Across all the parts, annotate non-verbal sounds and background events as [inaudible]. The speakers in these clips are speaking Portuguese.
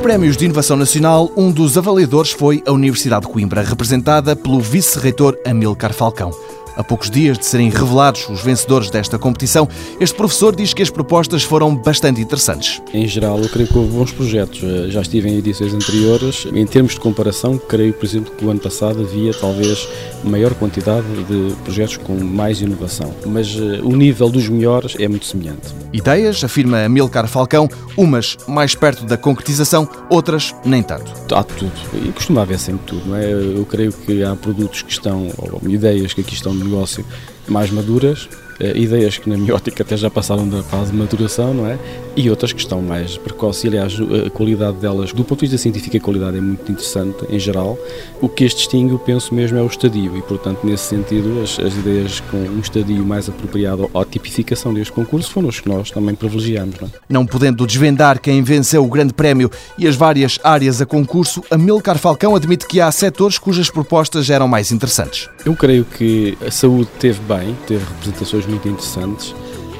Prémios de Inovação Nacional, um dos avaliadores foi a Universidade de Coimbra, representada pelo vice-reitor Amilcar Falcão. A poucos dias de serem revelados os vencedores desta competição, este professor diz que as propostas foram bastante interessantes. Em geral, eu creio que houve bons projetos. Eh, já estive em edições anteriores. Em termos de comparação, creio, por exemplo, que o ano passado havia talvez maior quantidade de projetos com mais inovação. Mas uh, o nível dos melhores é muito semelhante. Ideias, afirma Amilcar Falcão, umas mais perto da concretização, outras nem tanto. Há tudo. E costuma haver sempre tudo, não é? Eu creio que há produtos que estão, ou ideias que aqui estão negócio mais maduras ideias que na minha [laughs] ótica até já passaram da fase de maturação, não é? E outras que estão mais precoces e aliás a qualidade delas, do ponto de vista científico a qualidade é muito interessante em geral. O que as distingue, eu penso mesmo, é o estadio e portanto nesse sentido as, as ideias com um estadio mais apropriado à tipificação deste concurso foram os que nós também privilegiamos. Não, é? não podendo desvendar quem venceu o grande prémio e as várias áreas a concurso, Amilcar Falcão admite que há setores cujas propostas eram mais interessantes. Eu creio que a saúde teve bem, teve representações muito interessantes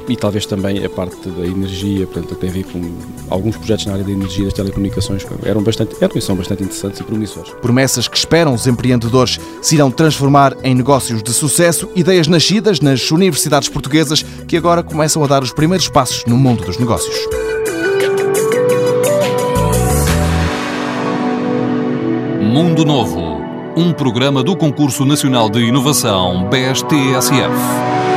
e talvez também a parte da energia, portanto, tem a ver com alguns projetos na área da energia e das telecomunicações eram bastante, eram e são bastante interessantes e promissores. Promessas que esperam os empreendedores se irão transformar em negócios de sucesso, ideias nascidas nas universidades portuguesas que agora começam a dar os primeiros passos no mundo dos negócios. Mundo Novo, um programa do Concurso Nacional de Inovação BSTSF.